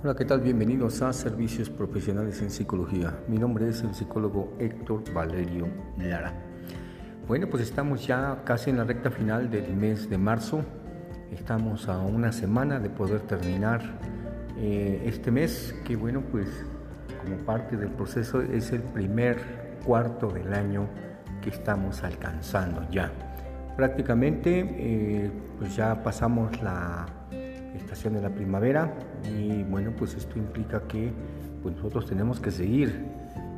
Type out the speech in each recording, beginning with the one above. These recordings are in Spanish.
Hola, ¿qué tal? Bienvenidos a Servicios Profesionales en Psicología. Mi nombre es el psicólogo Héctor Valerio Lara. Bueno, pues estamos ya casi en la recta final del mes de marzo. Estamos a una semana de poder terminar eh, este mes, que bueno, pues como parte del proceso es el primer cuarto del año que estamos alcanzando ya. Prácticamente, eh, pues ya pasamos la de la primavera y bueno, pues esto implica que pues nosotros tenemos que seguir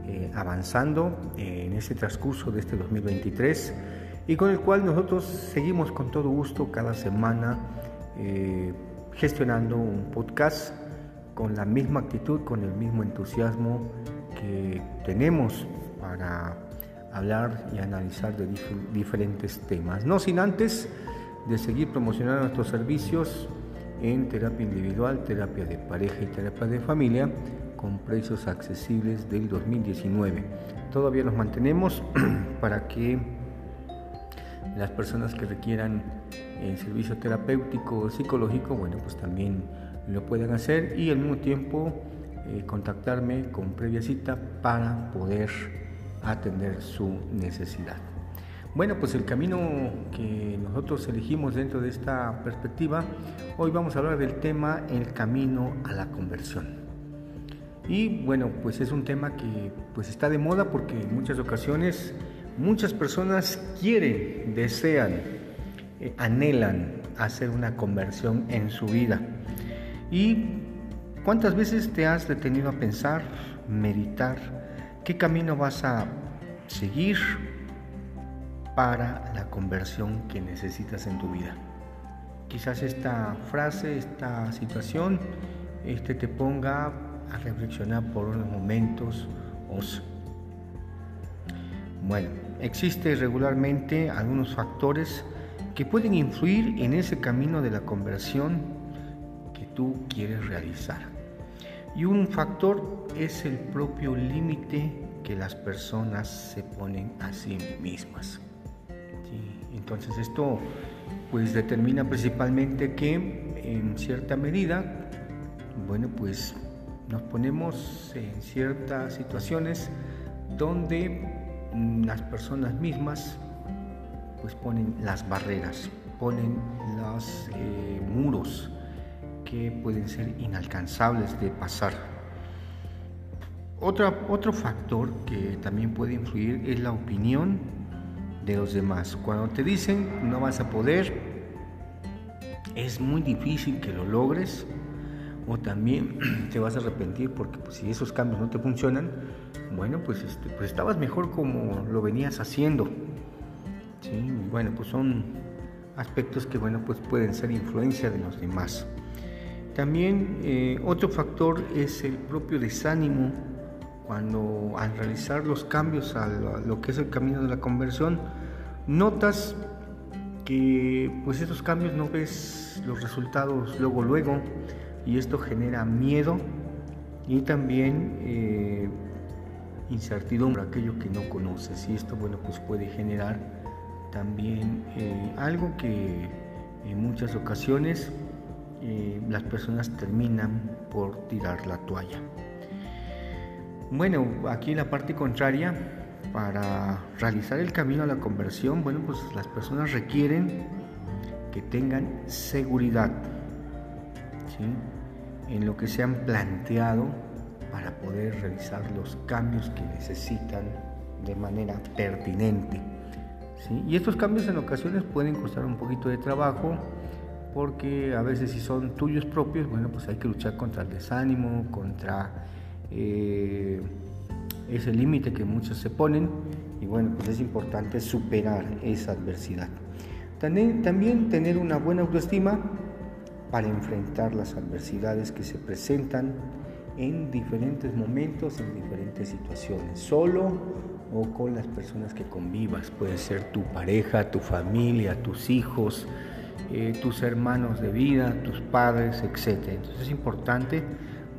eh, avanzando en ese transcurso de este 2023 y con el cual nosotros seguimos con todo gusto cada semana eh, gestionando un podcast con la misma actitud, con el mismo entusiasmo que tenemos para hablar y analizar de diferentes temas. No sin antes de seguir promocionando nuestros servicios en terapia individual, terapia de pareja y terapia de familia con precios accesibles del 2019. Todavía nos mantenemos para que las personas que requieran el servicio terapéutico o psicológico, bueno, pues también lo puedan hacer y al mismo tiempo eh, contactarme con previa cita para poder atender su necesidad. Bueno, pues el camino que nosotros elegimos dentro de esta perspectiva, hoy vamos a hablar del tema el camino a la conversión. Y bueno, pues es un tema que pues está de moda porque en muchas ocasiones muchas personas quieren, desean, eh, anhelan hacer una conversión en su vida. ¿Y cuántas veces te has detenido a pensar, meditar, qué camino vas a seguir para la conversión que necesitas en tu vida. Quizás esta frase, esta situación, este te ponga a reflexionar por unos momentos. Bueno, existen regularmente algunos factores que pueden influir en ese camino de la conversión que tú quieres realizar. Y un factor es el propio límite que las personas se ponen a sí mismas. Entonces esto pues determina principalmente que en cierta medida, bueno, pues nos ponemos en ciertas situaciones donde las personas mismas pues ponen las barreras, ponen los eh, muros que pueden ser inalcanzables de pasar. otro factor que también puede influir es la opinión de los demás. Cuando te dicen no vas a poder, es muy difícil que lo logres o también te vas a arrepentir porque pues, si esos cambios no te funcionan, bueno, pues, este, pues estabas mejor como lo venías haciendo. ¿sí? Bueno, pues son aspectos que bueno, pues pueden ser influencia de los demás. También eh, otro factor es el propio desánimo cuando al realizar los cambios a lo que es el camino de la conversión, notas que pues esos cambios no ves los resultados luego luego y esto genera miedo y también eh, incertidumbre aquello que no conoces y esto bueno pues puede generar también eh, algo que en muchas ocasiones eh, las personas terminan por tirar la toalla. Bueno, aquí la parte contraria, para realizar el camino a la conversión, bueno, pues las personas requieren que tengan seguridad en lo que se han planteado para poder realizar los cambios que necesitan de manera pertinente. Y estos cambios en ocasiones pueden costar un poquito de trabajo porque a veces si son tuyos propios, bueno, pues hay que luchar contra el desánimo, contra eh, ese límite que muchos se ponen y bueno, pues es importante superar esa adversidad. También, también tener una buena autoestima para enfrentar las adversidades que se presentan en diferentes momentos, en diferentes situaciones, solo o con las personas que convivas. Puede ser tu pareja, tu familia, tus hijos, eh, tus hermanos de vida, tus padres, etc. Entonces es importante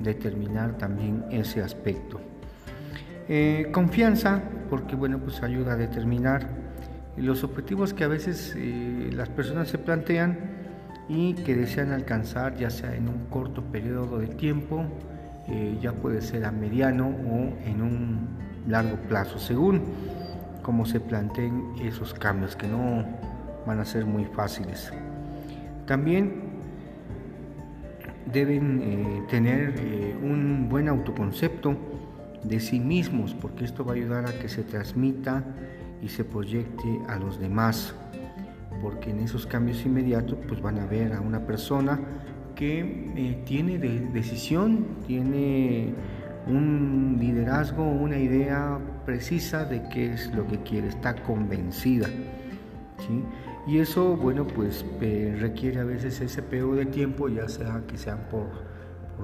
determinar también ese aspecto. Eh, confianza, porque bueno, pues ayuda a determinar los objetivos que a veces eh, las personas se plantean y que desean alcanzar ya sea en un corto periodo de tiempo, eh, ya puede ser a mediano o en un largo plazo, según cómo se planteen esos cambios que no van a ser muy fáciles. También deben eh, tener eh, un buen autoconcepto de sí mismos, porque esto va a ayudar a que se transmita y se proyecte a los demás, porque en esos cambios inmediatos pues van a ver a una persona que eh, tiene decisión, tiene un liderazgo, una idea precisa de qué es lo que quiere, está convencida. ¿sí? Y eso, bueno, pues requiere a veces ese periodo de tiempo, ya sea que sean por,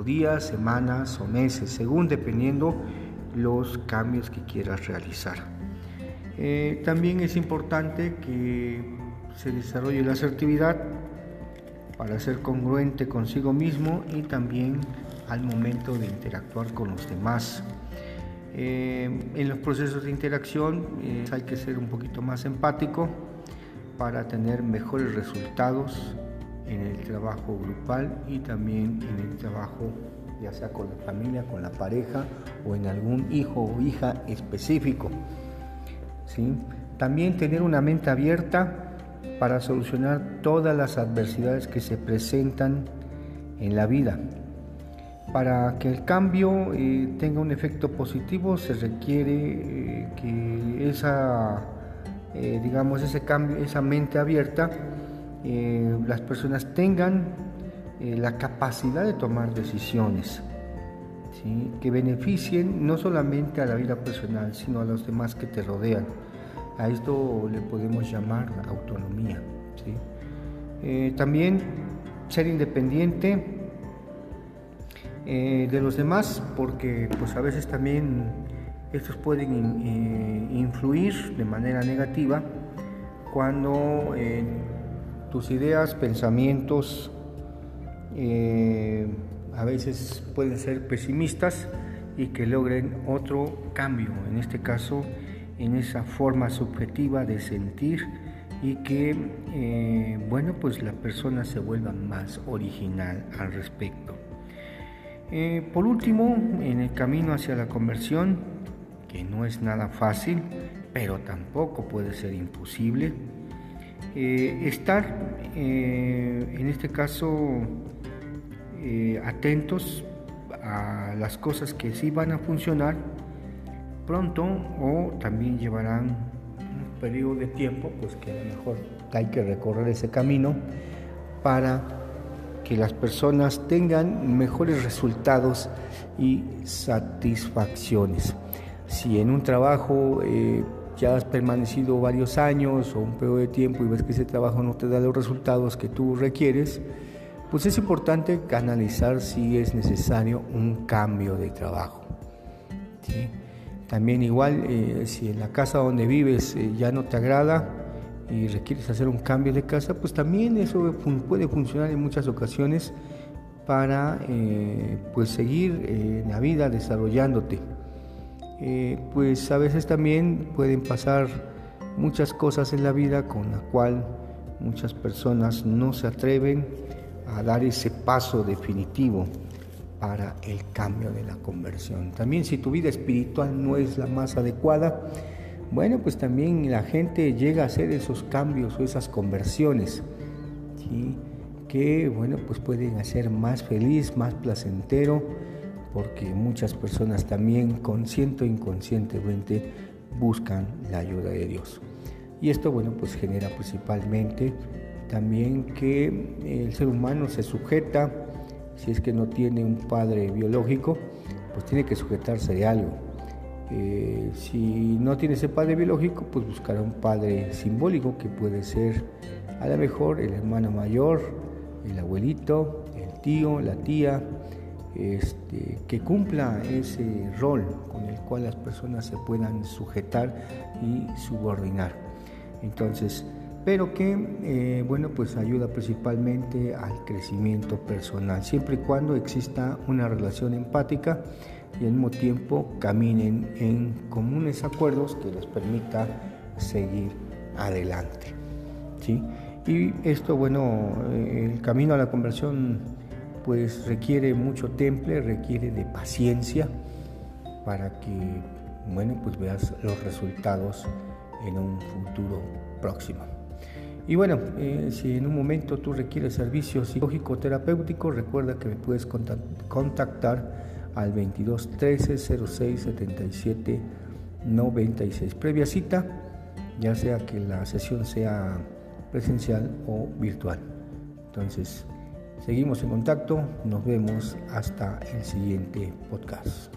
días, semanas o meses, según dependiendo los cambios que quieras realizar. Eh, también es importante que se desarrolle la asertividad para ser congruente consigo mismo y también al momento de interactuar con los demás. Eh, en los procesos de interacción eh, hay que ser un poquito más empático para tener mejores resultados en el trabajo grupal y también en el trabajo ya sea con la familia, con la pareja o en algún hijo o hija específico. ¿sí? También tener una mente abierta para solucionar todas las adversidades que se presentan en la vida. Para que el cambio eh, tenga un efecto positivo se requiere eh, que esa, eh, digamos, ese cambio, esa mente abierta, las personas tengan la capacidad de tomar decisiones que beneficien no solamente a la vida personal, sino a los demás que te rodean. A esto le podemos llamar autonomía. también ser independiente eh, de los demás, porque pues a veces también estos pueden eh, influir de manera negativa cuando eh, tus ideas, pensamientos a veces pueden ser pesimistas y que logren otro cambio, en este caso en esa forma subjetiva de sentir y que, bueno, pues la persona se vuelva más original al respecto. Eh, por último, en el camino hacia la conversión, que no es nada fácil, pero tampoco puede ser imposible, eh, estar eh, en este caso atentos a las cosas que sí van a funcionar pronto o también llevarán un periodo de tiempo, pues que a lo mejor hay que recorrer ese camino para que las personas tengan mejores resultados y satisfacciones. Si en un trabajo eh, ya has permanecido varios años o un periodo de tiempo y ves que ese trabajo no te da los resultados que tú requieres, pues es importante analizar si es necesario un cambio de trabajo. También igual, eh, si en la casa donde vives eh, ya no te agrada, y requieres hacer un cambio de casa, pues también eso puede funcionar en muchas ocasiones para pues seguir en la vida desarrollándote. Eh, pues a veces también pueden pasar muchas cosas en la vida con la cual muchas personas no se atreven a dar ese paso definitivo para el cambio de la conversión. También si tu vida espiritual no es la más adecuada, bueno, pues también la gente llega a hacer esos cambios o esas conversiones, que bueno, pues pueden hacer más feliz, más placentero, porque muchas personas también consciente o inconscientemente buscan la ayuda de Dios. Y esto, bueno, pues genera principalmente también que el ser humano se sujeta, si es que no tiene un padre biológico, pues tiene que sujetarse de algo eh, si no tiene ese padre biológico, pues buscará un padre simbólico que puede ser a lo mejor el hermano mayor, el abuelito, el tío, la tía, este, que cumpla ese rol con el cual las personas se puedan sujetar y subordinar. Entonces, pero que, eh, bueno, pues ayuda principalmente al crecimiento personal, siempre y cuando exista una relación empática y al mismo tiempo caminen en comunes acuerdos que les permita seguir adelante. ¿sí? Y esto, bueno, eh, el camino a la conversión pues requiere mucho temple, requiere de paciencia para que, bueno, pues veas los resultados en un futuro próximo. Y bueno, eh, si en un momento tú requieres servicio psicológico terapéutico, recuerda que me puedes contactar al 22 13 06 77 96. Previa cita, ya sea que la sesión sea presencial o virtual. Entonces, seguimos en contacto, nos vemos hasta el siguiente podcast.